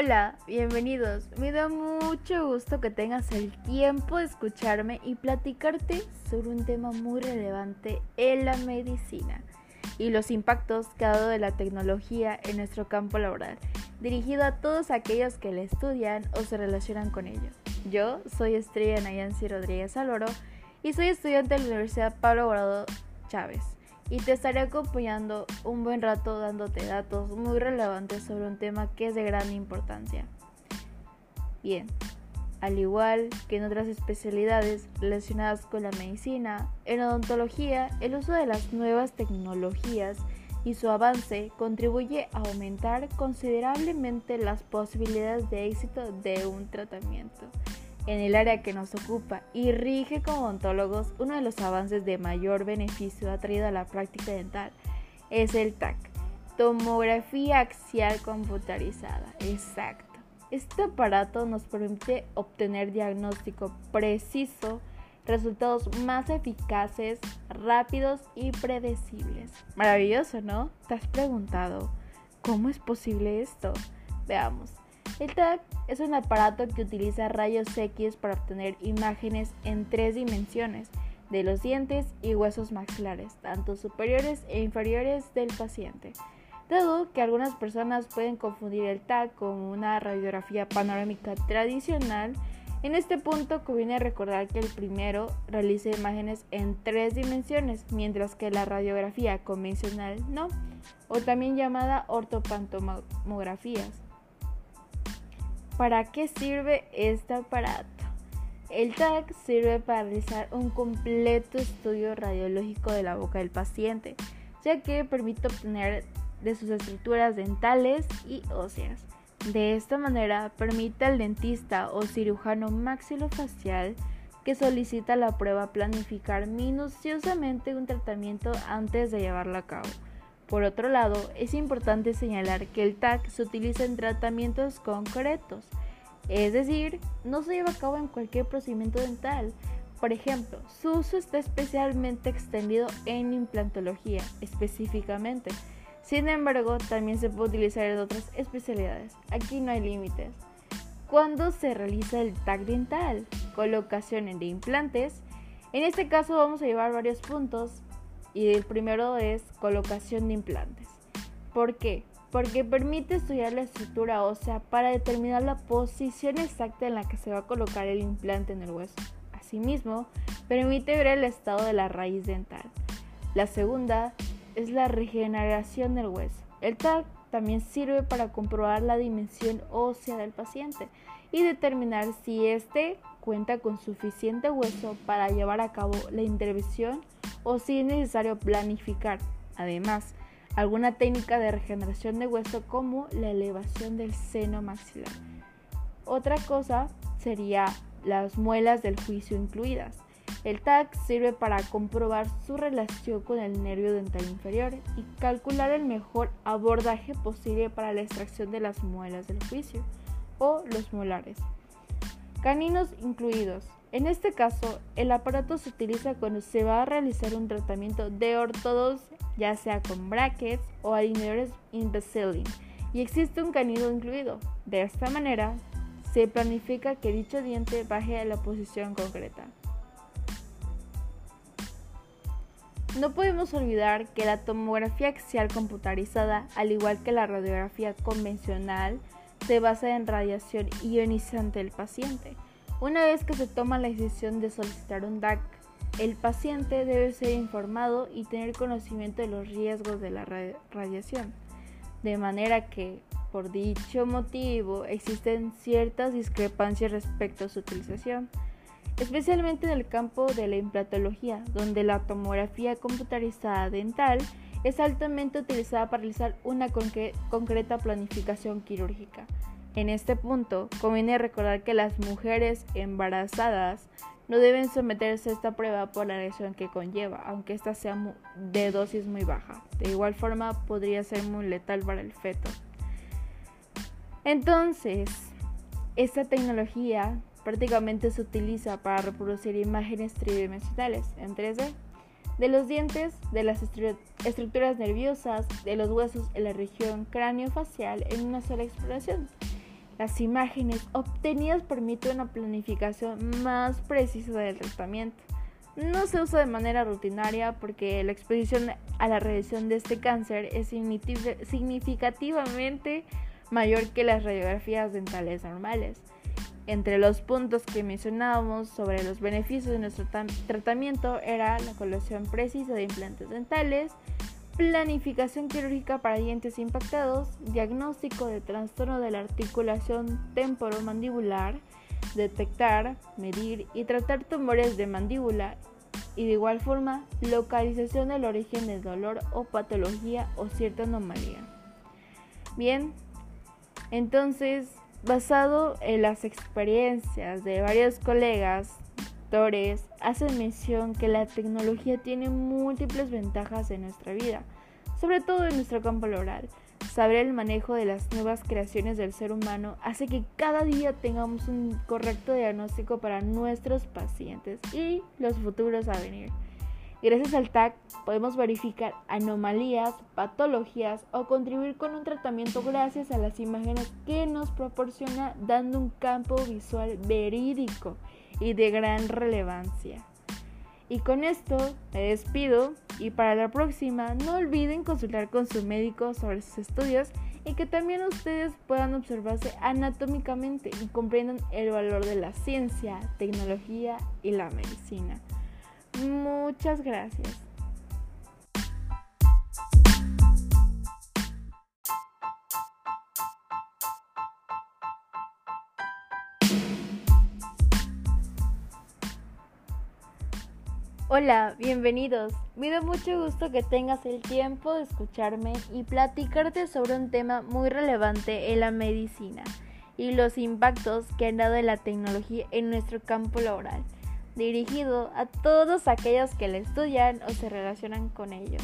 Hola, bienvenidos. Me da mucho gusto que tengas el tiempo de escucharme y platicarte sobre un tema muy relevante en la medicina y los impactos que ha dado la tecnología en nuestro campo laboral, dirigido a todos aquellos que le estudian o se relacionan con ellos. Yo soy Estrella Nayansi Rodríguez Álvaro y soy estudiante de la Universidad Pablo Guardado Chávez y te estaré acompañando un buen rato dándote datos muy relevantes sobre un tema que es de gran importancia. Bien, al igual que en otras especialidades relacionadas con la medicina, en odontología el uso de las nuevas tecnologías y su avance contribuye a aumentar considerablemente las posibilidades de éxito de un tratamiento en el área que nos ocupa y rige como odontólogos, uno de los avances de mayor beneficio ha traído a la práctica dental es el TAC, tomografía axial computarizada. Exacto. Este aparato nos permite obtener diagnóstico preciso, resultados más eficaces, rápidos y predecibles. Maravilloso, ¿no? ¿Te has preguntado cómo es posible esto? Veamos. El TAC es un aparato que utiliza rayos X para obtener imágenes en tres dimensiones de los dientes y huesos maxilares, tanto superiores e inferiores del paciente. Dado que algunas personas pueden confundir el TAC con una radiografía panorámica tradicional, en este punto conviene recordar que el primero realiza imágenes en tres dimensiones, mientras que la radiografía convencional no, o también llamada ortopantomografías. ¿Para qué sirve este aparato? El TAC sirve para realizar un completo estudio radiológico de la boca del paciente, ya que permite obtener de sus estructuras dentales y óseas. De esta manera permite al dentista o cirujano maxilofacial que solicita la prueba planificar minuciosamente un tratamiento antes de llevarlo a cabo. Por otro lado, es importante señalar que el TAC se utiliza en tratamientos concretos, es decir, no se lleva a cabo en cualquier procedimiento dental. Por ejemplo, su uso está especialmente extendido en implantología, específicamente. Sin embargo, también se puede utilizar en otras especialidades. Aquí no hay límites. ¿Cuándo se realiza el TAC dental? Colocación de implantes. En este caso vamos a llevar varios puntos y el primero es colocación de implantes. ¿Por qué? Porque permite estudiar la estructura ósea para determinar la posición exacta en la que se va a colocar el implante en el hueso. Asimismo, permite ver el estado de la raíz dental. La segunda es la regeneración del hueso. El TAC también sirve para comprobar la dimensión ósea del paciente y determinar si éste cuenta con suficiente hueso para llevar a cabo la intervención o si es necesario planificar, además, alguna técnica de regeneración de hueso como la elevación del seno maxilar. Otra cosa sería las muelas del juicio incluidas. El TAC sirve para comprobar su relación con el nervio dental inferior y calcular el mejor abordaje posible para la extracción de las muelas del juicio o los molares. Caninos incluidos. En este caso, el aparato se utiliza cuando se va a realizar un tratamiento de ortodoncia, ya sea con brackets o alineadores Invisalign, y existe un canino incluido. De esta manera, se planifica que dicho diente baje a la posición concreta. No podemos olvidar que la tomografía axial computarizada, al igual que la radiografía convencional, se basa en radiación ionizante del paciente. Una vez que se toma la decisión de solicitar un DAC, el paciente debe ser informado y tener conocimiento de los riesgos de la radiación, de manera que, por dicho motivo, existen ciertas discrepancias respecto a su utilización, especialmente en el campo de la implantología, donde la tomografía computarizada dental es altamente utilizada para realizar una concreta planificación quirúrgica. En este punto, conviene recordar que las mujeres embarazadas no deben someterse a esta prueba por la lesión que conlleva, aunque ésta sea de dosis muy baja. De igual forma, podría ser muy letal para el feto. Entonces, esta tecnología prácticamente se utiliza para reproducir imágenes tridimensionales en 3D de los dientes, de las estructuras nerviosas, de los huesos en la región cráneo-facial en una sola exploración. Las imágenes obtenidas permiten una planificación más precisa del tratamiento. No se usa de manera rutinaria porque la exposición a la radiación de este cáncer es significativamente mayor que las radiografías dentales normales. Entre los puntos que mencionábamos sobre los beneficios de nuestro tratamiento era la colocación precisa de implantes dentales, planificación quirúrgica para dientes impactados, diagnóstico de trastorno de la articulación temporomandibular, detectar, medir y tratar tumores de mandíbula y de igual forma localización del origen del dolor o patología o cierta anomalía. Bien, entonces basado en las experiencias de varios colegas, doctores, hacen mención que la tecnología tiene múltiples ventajas en nuestra vida, sobre todo en nuestro campo laboral. Saber el manejo de las nuevas creaciones del ser humano hace que cada día tengamos un correcto diagnóstico para nuestros pacientes y los futuros a venir. Gracias al TAC podemos verificar anomalías, patologías o contribuir con un tratamiento gracias a las imágenes que nos proporciona dando un campo visual verídico y de gran relevancia. Y con esto me despido y para la próxima no olviden consultar con su médico sobre sus estudios y que también ustedes puedan observarse anatómicamente y comprendan el valor de la ciencia, tecnología y la medicina. Muchas gracias. Hola, bienvenidos. Me da mucho gusto que tengas el tiempo de escucharme y platicarte sobre un tema muy relevante en la medicina y los impactos que han dado la tecnología en nuestro campo laboral, dirigido a todos aquellos que la estudian o se relacionan con ello.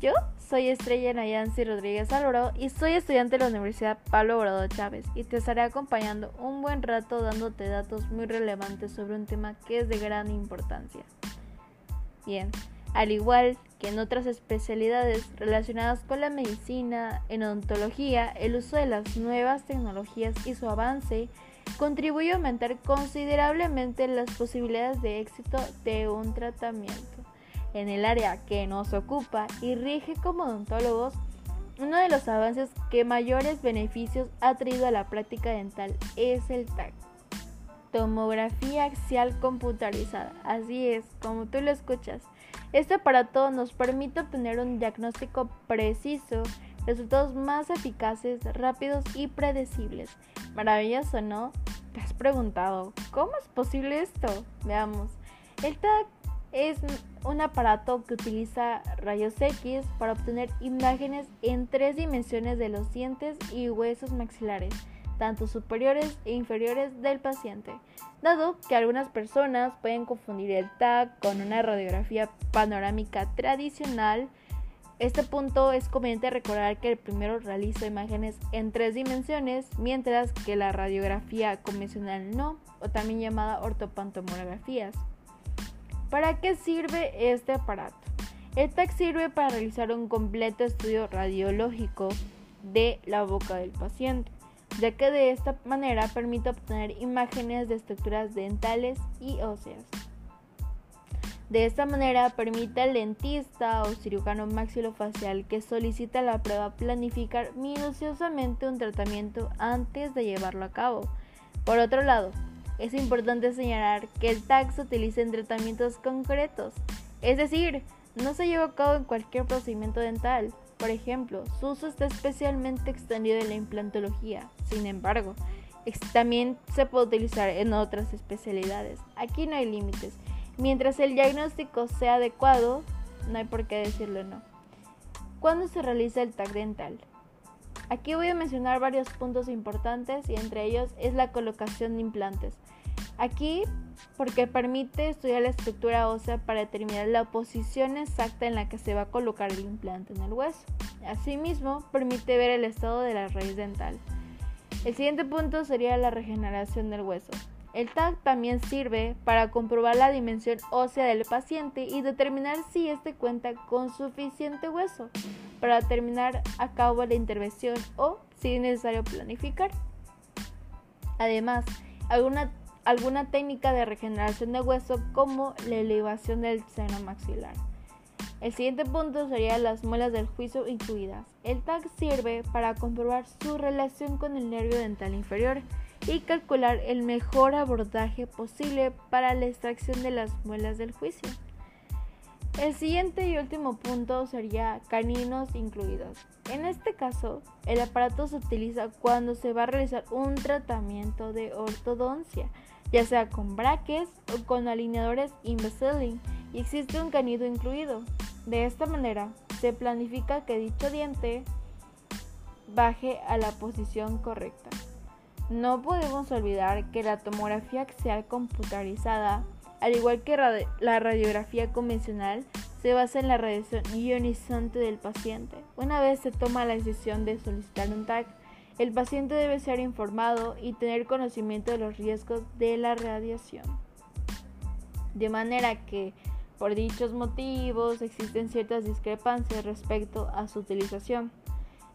Yo soy Estrella Nayansi Rodríguez Álvaro y soy estudiante de la Universidad Pablo Obrador Chávez y te estaré acompañando un buen rato dándote datos muy relevantes sobre un tema que es de gran importancia. Bien, al igual que en otras especialidades relacionadas con la medicina, en odontología, el uso de las nuevas tecnologías y su avance contribuye a aumentar considerablemente las posibilidades de éxito de un tratamiento. En el área que nos ocupa y rige como odontólogos, uno de los avances que mayores beneficios ha traído a la práctica dental es el TAC tomografía axial computarizada. Así es, como tú lo escuchas. Este aparato nos permite obtener un diagnóstico preciso, resultados más eficaces, rápidos y predecibles. Maravilloso, ¿no? Te has preguntado, ¿cómo es posible esto? Veamos. El TAC es un aparato que utiliza rayos X para obtener imágenes en tres dimensiones de los dientes y huesos maxilares tanto superiores e inferiores del paciente, dado que algunas personas pueden confundir el TAC con una radiografía panorámica tradicional. Este punto es conveniente recordar que el primero realiza imágenes en tres dimensiones, mientras que la radiografía convencional no, o también llamada ortopantomografías. ¿Para qué sirve este aparato? El TAC sirve para realizar un completo estudio radiológico de la boca del paciente ya que de esta manera permite obtener imágenes de estructuras dentales y óseas. De esta manera permite al dentista o cirujano maxilofacial que solicita la prueba planificar minuciosamente un tratamiento antes de llevarlo a cabo. Por otro lado, es importante señalar que el TAC se utiliza en tratamientos concretos, es decir, no se lleva a cabo en cualquier procedimiento dental, por ejemplo, su uso está especialmente extendido en la implantología. Sin embargo, también se puede utilizar en otras especialidades. Aquí no hay límites. Mientras el diagnóstico sea adecuado, no hay por qué decirlo no. ¿Cuándo se realiza el TAC dental? Aquí voy a mencionar varios puntos importantes y entre ellos es la colocación de implantes. Aquí porque permite estudiar la estructura ósea para determinar la posición exacta en la que se va a colocar el implante en el hueso. Asimismo, permite ver el estado de la raíz dental. El siguiente punto sería la regeneración del hueso. El TAC también sirve para comprobar la dimensión ósea del paciente y determinar si éste cuenta con suficiente hueso para terminar a cabo la intervención o si es necesario planificar. Además, alguna, alguna técnica de regeneración de hueso como la elevación del seno maxilar. El siguiente punto sería las muelas del juicio incluidas. El TAC sirve para comprobar su relación con el nervio dental inferior y calcular el mejor abordaje posible para la extracción de las muelas del juicio. El siguiente y último punto sería caninos incluidos. En este caso, el aparato se utiliza cuando se va a realizar un tratamiento de ortodoncia, ya sea con braques o con alineadores Invisalign, y existe un canido incluido. De esta manera, se planifica que dicho diente baje a la posición correcta. No podemos olvidar que la tomografía axial computarizada, al igual que la radiografía convencional, se basa en la radiación ionizante del paciente. Una vez se toma la decisión de solicitar un TAC, el paciente debe ser informado y tener conocimiento de los riesgos de la radiación. De manera que por dichos motivos existen ciertas discrepancias respecto a su utilización,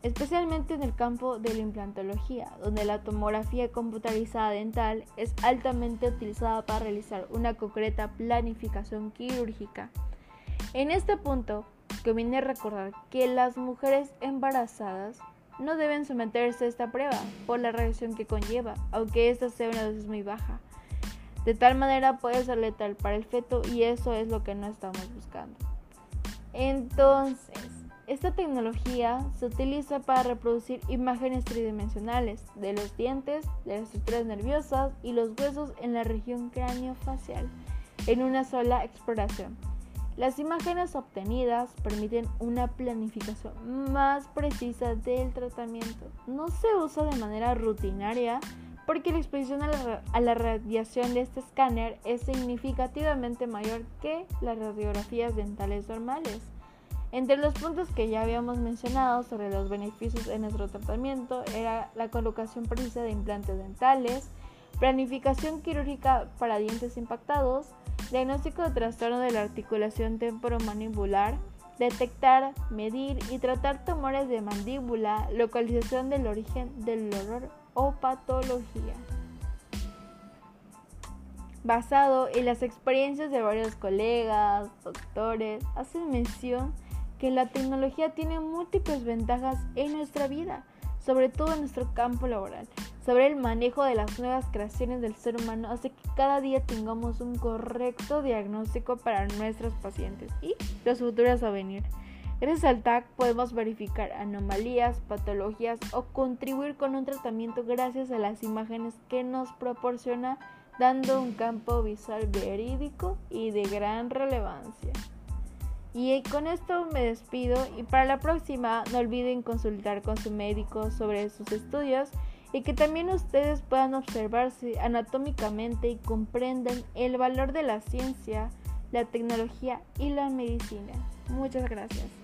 especialmente en el campo de la implantología, donde la tomografía computarizada dental es altamente utilizada para realizar una concreta planificación quirúrgica. En este punto, conviene recordar que las mujeres embarazadas no deben someterse a esta prueba por la radiación que conlleva, aunque esta sea una dosis muy baja. De tal manera puede ser letal para el feto y eso es lo que no estamos buscando. Entonces, esta tecnología se utiliza para reproducir imágenes tridimensionales de los dientes, de las estructuras nerviosas y los huesos en la región cráneo-facial en una sola exploración. Las imágenes obtenidas permiten una planificación más precisa del tratamiento. No se usa de manera rutinaria porque la exposición a la, radiación de este escáner es significativamente mayor que las radiografías dentales normales. Entre los puntos que ya habíamos mencionado sobre los beneficios en nuestro tratamiento era la colocación precisa de implantes dentales, planificación quirúrgica para dientes impactados, diagnóstico de trastorno de la articulación temporomandibular, detectar, medir y tratar tumores de mandíbula, localización del origen del dolor o patología. Basado en las experiencias de varios colegas, doctores, hacen mención que la tecnología tiene múltiples ventajas en nuestra vida, sobre todo en nuestro campo laboral, sobre el manejo de las nuevas creaciones del ser humano, hace que cada día tengamos un correcto diagnóstico para nuestros pacientes y los futuros a venir. Gracias al TAC podemos verificar anomalías, patologías o contribuir con un tratamiento gracias a las imágenes que nos proporciona dando un campo visual verídico y de gran relevancia. Y con esto me despido y para la próxima no olviden consultar con su médico sobre sus estudios y que también ustedes puedan observarse anatómicamente y comprendan el valor de la ciencia, la tecnología y la medicina. Muchas gracias.